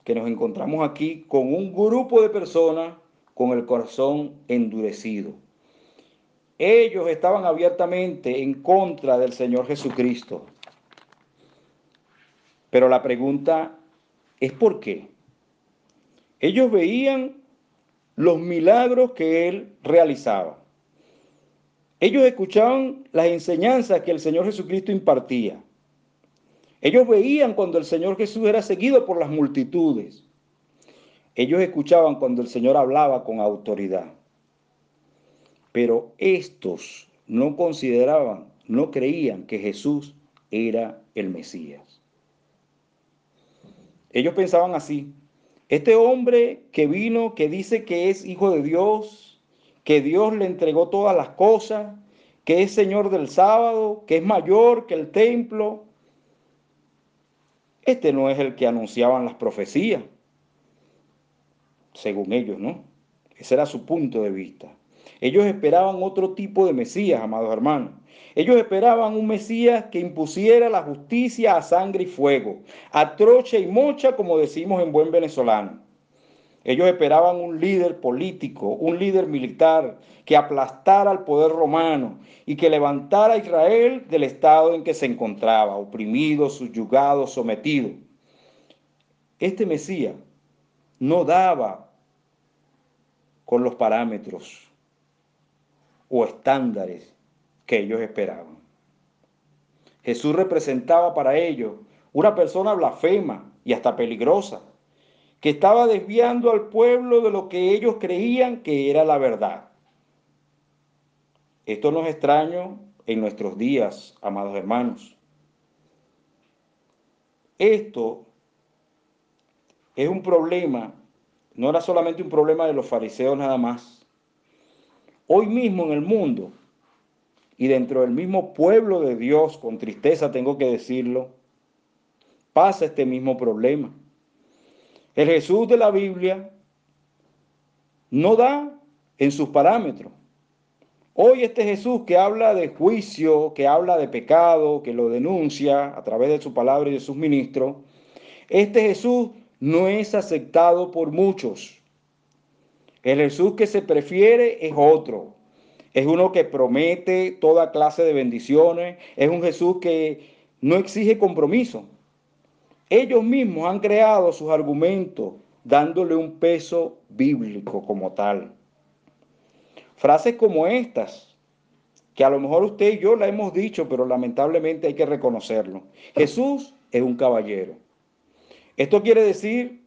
que nos encontramos aquí con un grupo de personas con el corazón endurecido ellos estaban abiertamente en contra del Señor Jesucristo. Pero la pregunta es ¿por qué? Ellos veían los milagros que Él realizaba. Ellos escuchaban las enseñanzas que el Señor Jesucristo impartía. Ellos veían cuando el Señor Jesús era seguido por las multitudes. Ellos escuchaban cuando el Señor hablaba con autoridad. Pero estos no consideraban, no creían que Jesús era el Mesías. Ellos pensaban así, este hombre que vino, que dice que es hijo de Dios, que Dios le entregó todas las cosas, que es Señor del sábado, que es mayor que el templo, este no es el que anunciaban las profecías, según ellos, ¿no? Ese era su punto de vista. Ellos esperaban otro tipo de Mesías, amados hermanos. Ellos esperaban un Mesías que impusiera la justicia a sangre y fuego, a trocha y mocha, como decimos en buen venezolano. Ellos esperaban un líder político, un líder militar que aplastara al poder romano y que levantara a Israel del estado en que se encontraba, oprimido, subyugado, sometido. Este Mesías no daba con los parámetros o estándares que ellos esperaban. Jesús representaba para ellos una persona blasfema y hasta peligrosa, que estaba desviando al pueblo de lo que ellos creían que era la verdad. Esto no es extraño en nuestros días, amados hermanos. Esto es un problema, no era solamente un problema de los fariseos nada más. Hoy mismo en el mundo y dentro del mismo pueblo de Dios, con tristeza tengo que decirlo, pasa este mismo problema. El Jesús de la Biblia no da en sus parámetros. Hoy este Jesús que habla de juicio, que habla de pecado, que lo denuncia a través de su palabra y de sus ministros, este Jesús no es aceptado por muchos. El Jesús que se prefiere es otro. Es uno que promete toda clase de bendiciones. Es un Jesús que no exige compromiso. Ellos mismos han creado sus argumentos dándole un peso bíblico como tal. Frases como estas, que a lo mejor usted y yo la hemos dicho, pero lamentablemente hay que reconocerlo. Jesús es un caballero. Esto quiere decir,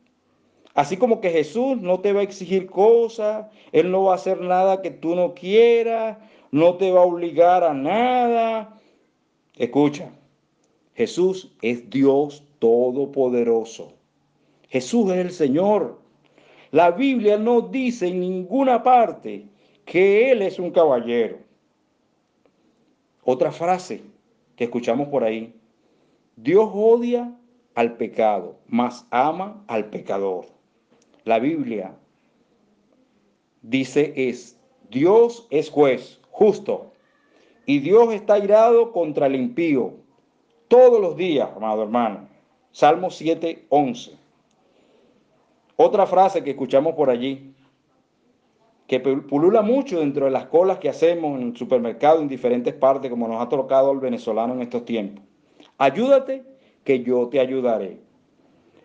así como que Jesús no te va a exigir cosas, Él no va a hacer nada que tú no quieras, no te va a obligar a nada. Escucha, Jesús es Dios Todopoderoso. Jesús es el Señor. La Biblia no dice en ninguna parte que Él es un caballero. Otra frase que escuchamos por ahí. Dios odia al pecado, mas ama al pecador. La Biblia dice es, Dios es juez justo y Dios está irado contra el impío todos los días, amado hermano. Salmo 7, 11. Otra frase que escuchamos por allí, que pulula mucho dentro de las colas que hacemos en el supermercado en diferentes partes, como nos ha tocado el venezolano en estos tiempos. Ayúdate, que yo te ayudaré.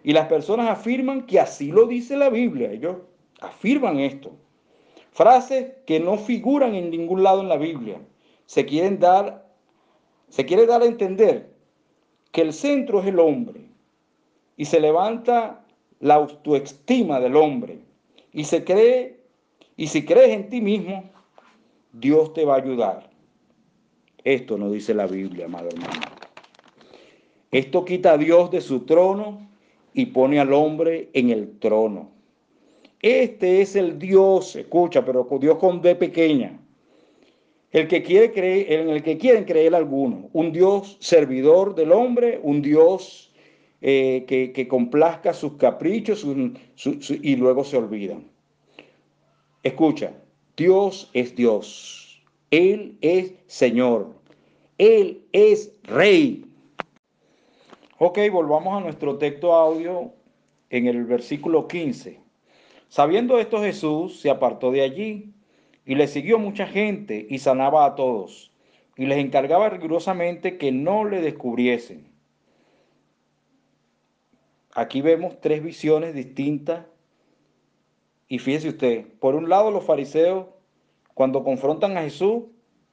Y las personas afirman que así lo dice la Biblia. Ellos afirman esto. Frases que no figuran en ningún lado en la Biblia. Se quieren dar, se quiere dar a entender que el centro es el hombre y se levanta la autoestima del hombre y se cree, y si crees en ti mismo, Dios te va a ayudar. Esto no dice la Biblia, amado hermano. Esto quita a Dios de su trono y pone al hombre en el trono. Este es el Dios, escucha, pero Dios con D pequeña. El que quiere creer, en el que quieren creer algunos, un Dios servidor del hombre, un Dios eh, que, complazca sus caprichos y luego se olvidan. Escucha, Dios es Dios, Él es Señor, Él es Rey. Ok, volvamos a nuestro texto audio en el versículo 15. Sabiendo esto Jesús se apartó de allí y le siguió mucha gente y sanaba a todos y les encargaba rigurosamente que no le descubriesen Aquí vemos tres visiones distintas. Y fíjese usted, por un lado los fariseos, cuando confrontan a Jesús,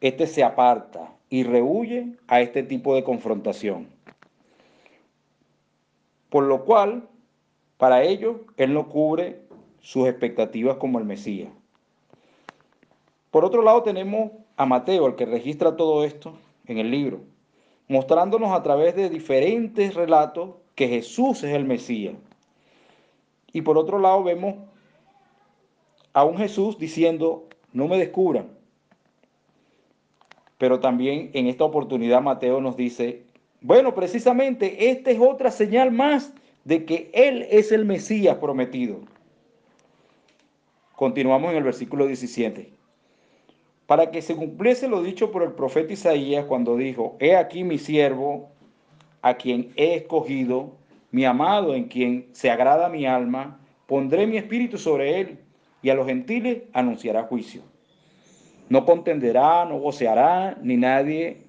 este se aparta y rehuye a este tipo de confrontación. Por lo cual, para ellos, Él no cubre sus expectativas como el Mesías. Por otro lado tenemos a Mateo, el que registra todo esto en el libro, mostrándonos a través de diferentes relatos que Jesús es el Mesías. Y por otro lado vemos a un Jesús diciendo, no me descubran. Pero también en esta oportunidad Mateo nos dice, bueno, precisamente esta es otra señal más de que Él es el Mesías prometido. Continuamos en el versículo 17. Para que se cumpliese lo dicho por el profeta Isaías cuando dijo, he aquí mi siervo, a quien he escogido, mi amado en quien se agrada mi alma, pondré mi espíritu sobre él y a los gentiles anunciará juicio. No contenderá, no voceará, ni nadie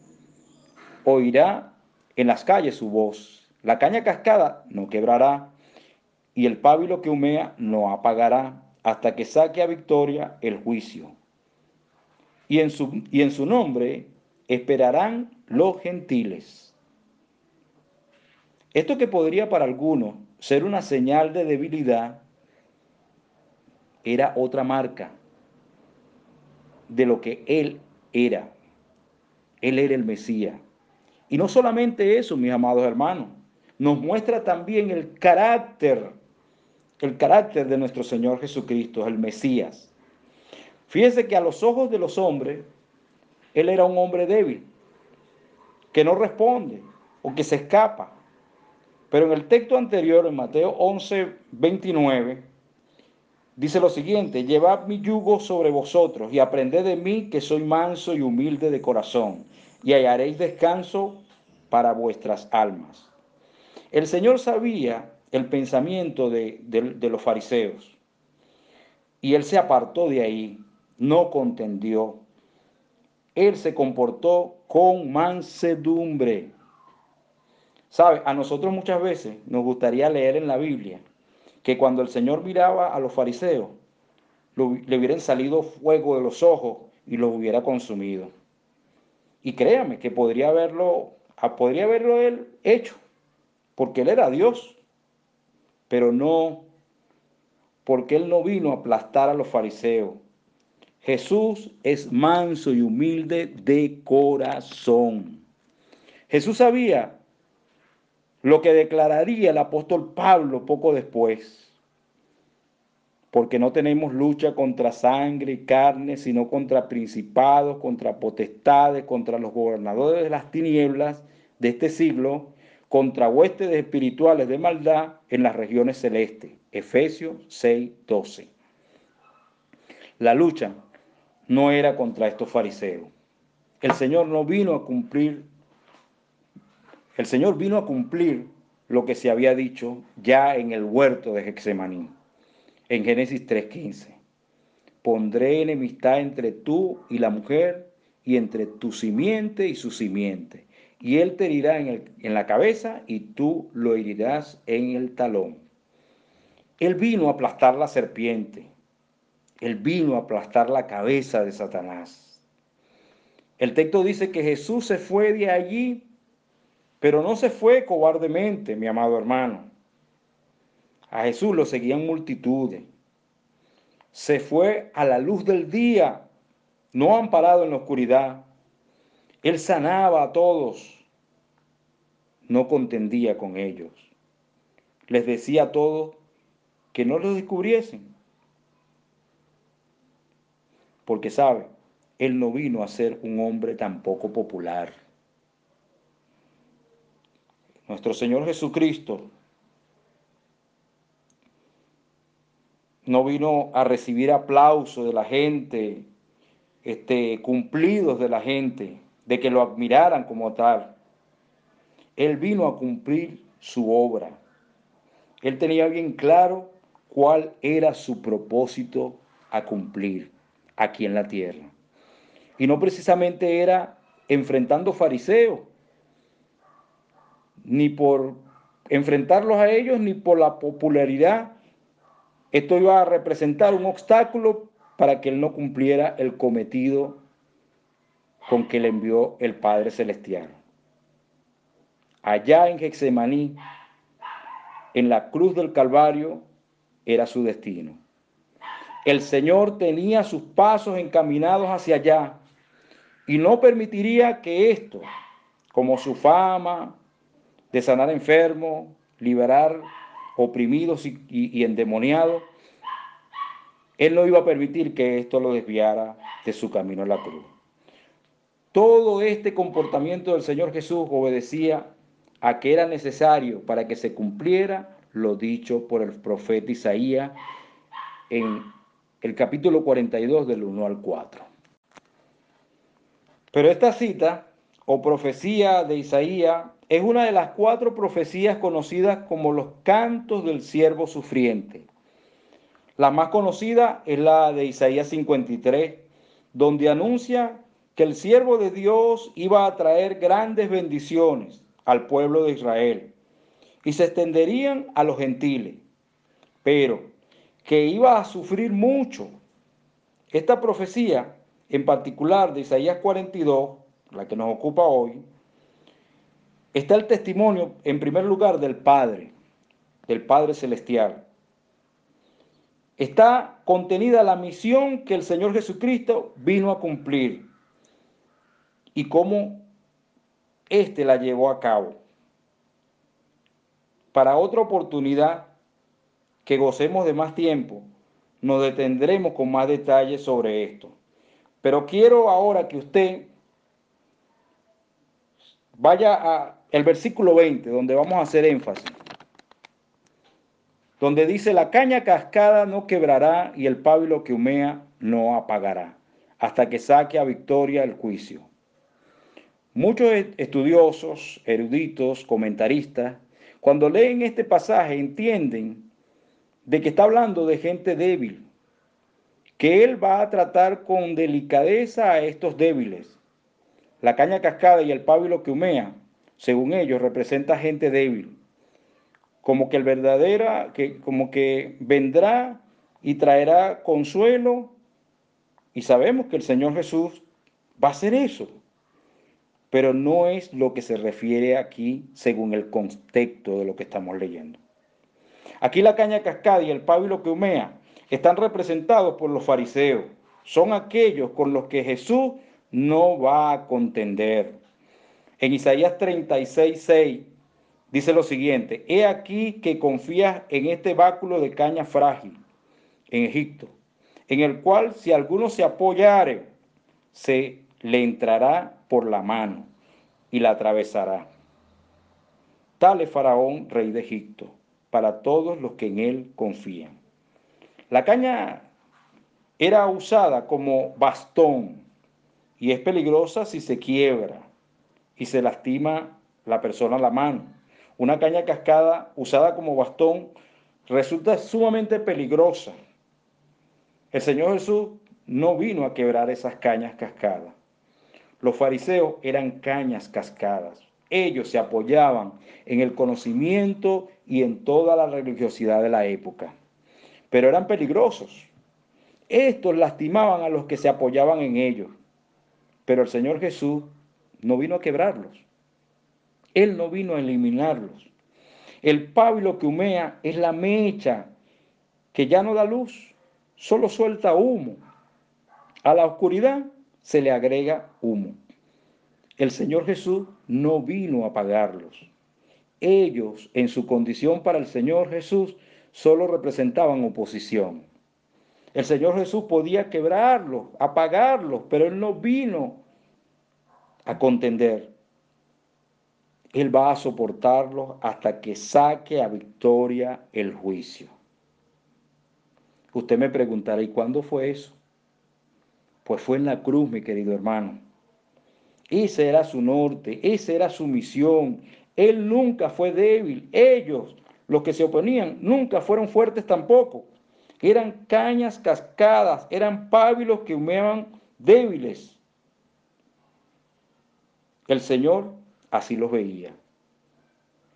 oirá en las calles su voz. La caña cascada no quebrará, y el pábilo que humea no apagará, hasta que saque a victoria el juicio. Y en su, y en su nombre esperarán los gentiles. Esto que podría para algunos ser una señal de debilidad, era otra marca de lo que Él era. Él era el Mesías. Y no solamente eso, mis amados hermanos, nos muestra también el carácter, el carácter de nuestro Señor Jesucristo, el Mesías. Fíjense que a los ojos de los hombres, Él era un hombre débil, que no responde o que se escapa. Pero en el texto anterior, en Mateo 11, 29, Dice lo siguiente, llevad mi yugo sobre vosotros y aprended de mí que soy manso y humilde de corazón, y hallaréis descanso para vuestras almas. El Señor sabía el pensamiento de, de los fariseos, y él se apartó de ahí, no contendió. Él se comportó con mansedumbre. A nosotros muchas veces nos gustaría leer en la Biblia que cuando el Señor miraba a los fariseos, le hubieran salido fuego de los ojos y los hubiera consumido. Y créame que podría haberlo, podría haberlo él hecho, porque él era Dios, pero no, porque él no vino a aplastar a los fariseos. Jesús es manso y humilde de corazón. Jesús sabía lo que declararía el apóstol Pablo poco después. Porque no tenemos lucha contra sangre y carne, sino contra principados, contra potestades, contra los gobernadores de las tinieblas de este siglo, contra huestes espirituales de maldad en las regiones celestes. Efesios 6, 12. La lucha no era contra estos fariseos. El Señor no vino a cumplir el Señor vino a cumplir lo que se había dicho ya en el huerto de Hexemaní, en Génesis 3.15. Pondré enemistad entre tú y la mujer y entre tu simiente y su simiente. Y él te herirá en, en la cabeza y tú lo herirás en el talón. Él vino a aplastar la serpiente. Él vino a aplastar la cabeza de Satanás. El texto dice que Jesús se fue de allí pero no se fue cobardemente, mi amado hermano. A Jesús lo seguían multitudes. Se fue a la luz del día, no amparado en la oscuridad. Él sanaba a todos, no contendía con ellos. Les decía a todos que no los descubriesen. Porque sabe, Él no vino a ser un hombre tampoco popular. Nuestro Señor Jesucristo no vino a recibir aplausos de la gente, este, cumplidos de la gente, de que lo admiraran como tal. Él vino a cumplir su obra. Él tenía bien claro cuál era su propósito a cumplir aquí en la tierra. Y no precisamente era enfrentando fariseos, ni por enfrentarlos a ellos, ni por la popularidad. Esto iba a representar un obstáculo para que él no cumpliera el cometido con que le envió el Padre Celestial. Allá en Getsemaní, en la cruz del Calvario, era su destino. El Señor tenía sus pasos encaminados hacia allá y no permitiría que esto, como su fama de sanar enfermos, liberar oprimidos y, endemoniados, Él no iba a permitir que esto lo desviara de su camino a la cruz. Todo este comportamiento del Señor Jesús obedecía a que era necesario para que se cumpliera lo dicho por el profeta Isaías en el capítulo 42 del 1 al 4. Pero esta cita o profecía de Isaías es una de las cuatro profecías conocidas como los cantos del siervo sufriente. La más conocida es la de Isaías 53, donde anuncia que el siervo de Dios iba a traer grandes bendiciones al pueblo de Israel y se extenderían a los gentiles, pero que iba a sufrir mucho. Esta profecía, en particular de Isaías 42, la que nos ocupa hoy, está el testimonio, en primer lugar, del Padre, del Padre Celestial. Está contenida la misión que el Señor Jesucristo vino a cumplir y cómo éste la llevó a cabo. Para otra oportunidad que gocemos de más tiempo, nos detendremos con más detalles sobre esto. Pero quiero ahora que usted vaya al versículo 20, donde vamos a hacer énfasis, donde dice, la caña cascada no quebrará y el pábilo que humea no apagará, hasta que saque a victoria el juicio. Muchos estudiosos, eruditos, comentaristas, cuando leen este pasaje entienden de que está hablando de gente débil, que él va a tratar con delicadeza a estos débiles. La caña cascada y el pábilo que humea, según ellos, representa gente débil, como que el verdadera, que como que vendrá y traerá consuelo, y sabemos que el Señor Jesús va a hacer eso pero no es lo que se refiere aquí según el contexto de lo que estamos leyendo. Aquí la caña cascada y el pábilo que humea están representados por los fariseos. Son aquellos con los que Jesús no va a contender. En Isaías 36, 6 dice lo siguiente, he aquí que confías en este báculo de caña frágil en Egipto, en el cual si alguno se apoyare, se le entrará por la mano y la atravesará. Tal es Faraón, rey de Egipto, para todos los que en él confían. La caña era usada como bastón y es peligrosa si se quiebra y se lastima la persona la mano. Una caña cascada usada como bastón resulta sumamente peligrosa. El Señor Jesús no vino a quebrar esas cañas cascadas. Los fariseos eran cañas cascadas. Ellos se apoyaban en el conocimiento y en toda la religiosidad de la época. Pero eran peligrosos. Estos lastimaban a los que se apoyaban en ellos. Pero el Señor Jesús no vino a quebrarlos. Él no vino a eliminarlos. El pábilo que humea es la mecha que ya no da luz, solo suelta humo. A la oscuridad se le agrega humo. El Señor Jesús no vino a apagarlos. Ellos, en su condición para el Señor Jesús, solo representaban oposición. El Señor Jesús podía quebrarlos, apagarlos, pero Él no vino a contender. Él va a soportarlos hasta que saque a victoria el juicio. Usted me preguntará, ¿y cuándo fue eso? Pues fue en la cruz, mi querido hermano. Ese era su norte, esa era su misión. Él nunca fue débil. Ellos, los que se oponían, nunca fueron fuertes tampoco. Eran cañas cascadas, eran pábilos que humeaban débiles. El Señor así los veía.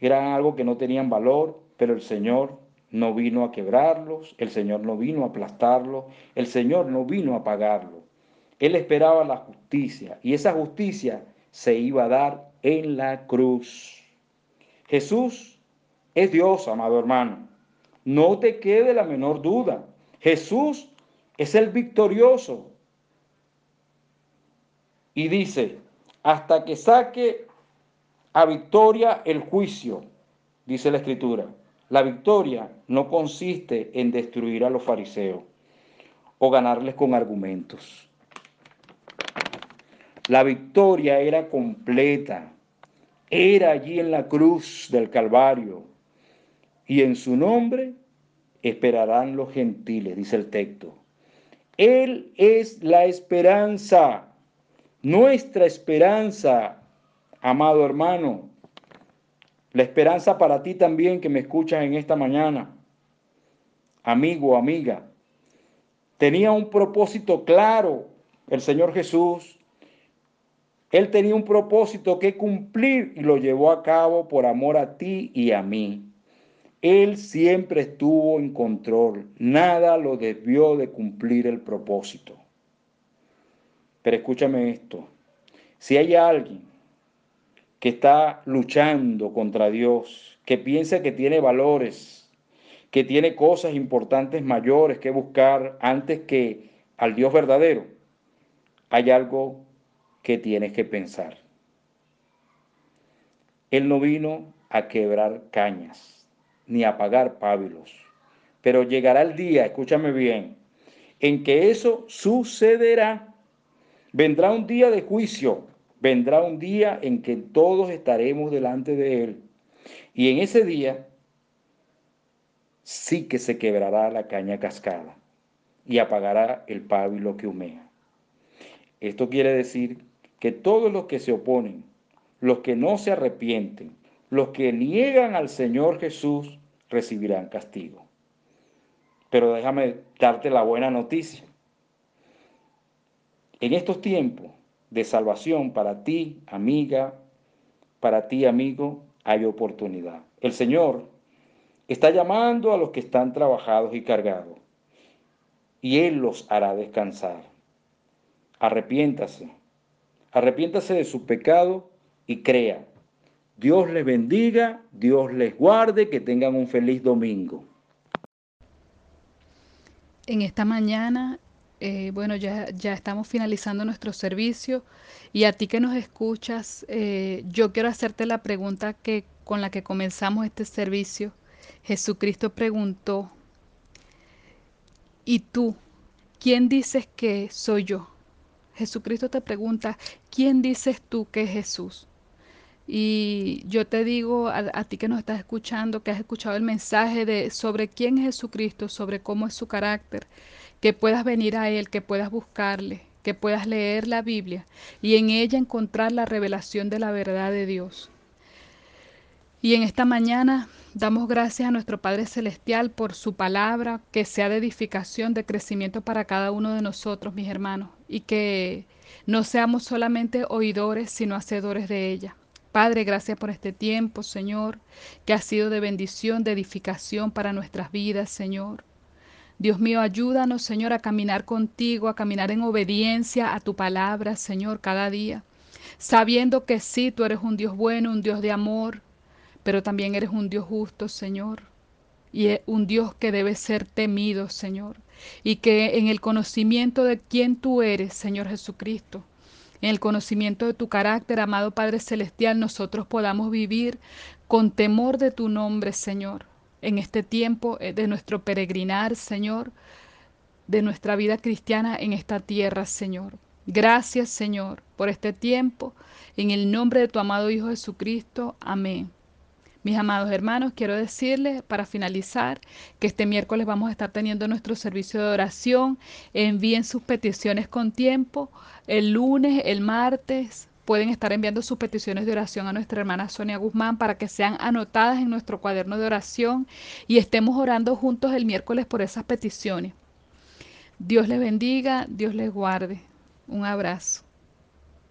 Eran algo que no tenían valor, pero el Señor no vino a quebrarlos, el Señor no vino a aplastarlos, el Señor no vino a apagarlos. Él esperaba la justicia y esa justicia se iba a dar en la cruz. Jesús es Dios, amado hermano. No te quede la menor duda. Jesús es el victorioso. Y dice, hasta que saque a victoria el juicio, dice la escritura. La victoria no consiste en destruir a los fariseos o ganarles con argumentos. La victoria era completa, era allí en la cruz del Calvario, y en su nombre esperarán los gentiles, dice el texto. Él es la esperanza, nuestra esperanza, amado hermano. La esperanza para ti también que me escuchas en esta mañana, amigo, amiga. Tenía un propósito claro el Señor Jesús. Él tenía un propósito que cumplir y lo llevó a cabo por amor a ti y a mí. Él siempre estuvo en control. Nada lo desvió de cumplir el propósito. Pero escúchame esto. Si hay alguien que está luchando contra Dios, que piensa que tiene valores, que tiene cosas importantes mayores que buscar antes que al Dios verdadero, hay algo que tienes que pensar. Él no vino a quebrar cañas ni a apagar pábilos, pero llegará el día, escúchame bien, en que eso sucederá. Vendrá un día de juicio vendrá un día en que todos estaremos delante de Él. Y en ese día sí que se quebrará la caña cascada y apagará el pábilo que humea. Esto quiere decir que todos los que se oponen, los que no se arrepienten, los que niegan al Señor Jesús, recibirán castigo. Pero déjame darte la buena noticia. En estos tiempos, de salvación para ti, amiga, para ti, amigo, hay oportunidad. El Señor está llamando a los que están trabajados y cargados, y Él los hará descansar. Arrepiéntase, arrepiéntase de su pecado y crea. Dios les bendiga, Dios les guarde, que tengan un feliz domingo. En esta mañana eh, bueno, ya, ya estamos finalizando nuestro servicio y a ti que nos escuchas, eh, yo quiero hacerte la pregunta que con la que comenzamos este servicio. Jesucristo preguntó, ¿y tú? ¿Quién dices que soy yo? Jesucristo te pregunta, ¿quién dices tú que es Jesús? Y yo te digo a, ti que nos estás escuchando, que has escuchado el mensaje de sobre quién es Jesucristo, sobre cómo es su carácter, que puedas venir a Él, que puedas buscarle, que puedas leer la Biblia y en ella encontrar la revelación de la verdad de Dios. Y en esta mañana damos gracias a nuestro Padre Celestial por su palabra, que sea de edificación, de crecimiento para cada uno de nosotros, mis hermanos, y que no seamos solamente oidores, sino hacedores de ella. Padre, gracias por este tiempo, Señor, que ha sido de bendición, de edificación para nuestras vidas, Señor. Dios mío, ayúdanos, Señor, a caminar contigo, a caminar en obediencia a tu palabra, Señor, cada día, sabiendo que sí, tú eres un Dios bueno, un Dios de amor, pero también eres un Dios justo, Señor, y un Dios que debe ser temido, Señor, y que en el conocimiento de quién tú eres, Señor Jesucristo, en el conocimiento de tu carácter, amado Padre Celestial, nosotros podamos vivir con temor de tu nombre, Señor en este tiempo eh, de nuestro peregrinar, Señor, de nuestra vida cristiana en esta tierra, Señor. Gracias, Señor, por este tiempo. En el nombre de tu amado Hijo Jesucristo. Amén. Mis amados hermanos, quiero decirles para finalizar que este miércoles vamos a estar teniendo nuestro servicio de oración. Envíen sus peticiones con tiempo. El lunes, el martes, pueden estar enviando sus peticiones de oración a nuestra hermana Sonia Guzmán para que sean anotadas en nuestro cuaderno de oración y estemos orando juntos el miércoles por esas peticiones. Dios les bendiga, Dios les guarde. Un abrazo.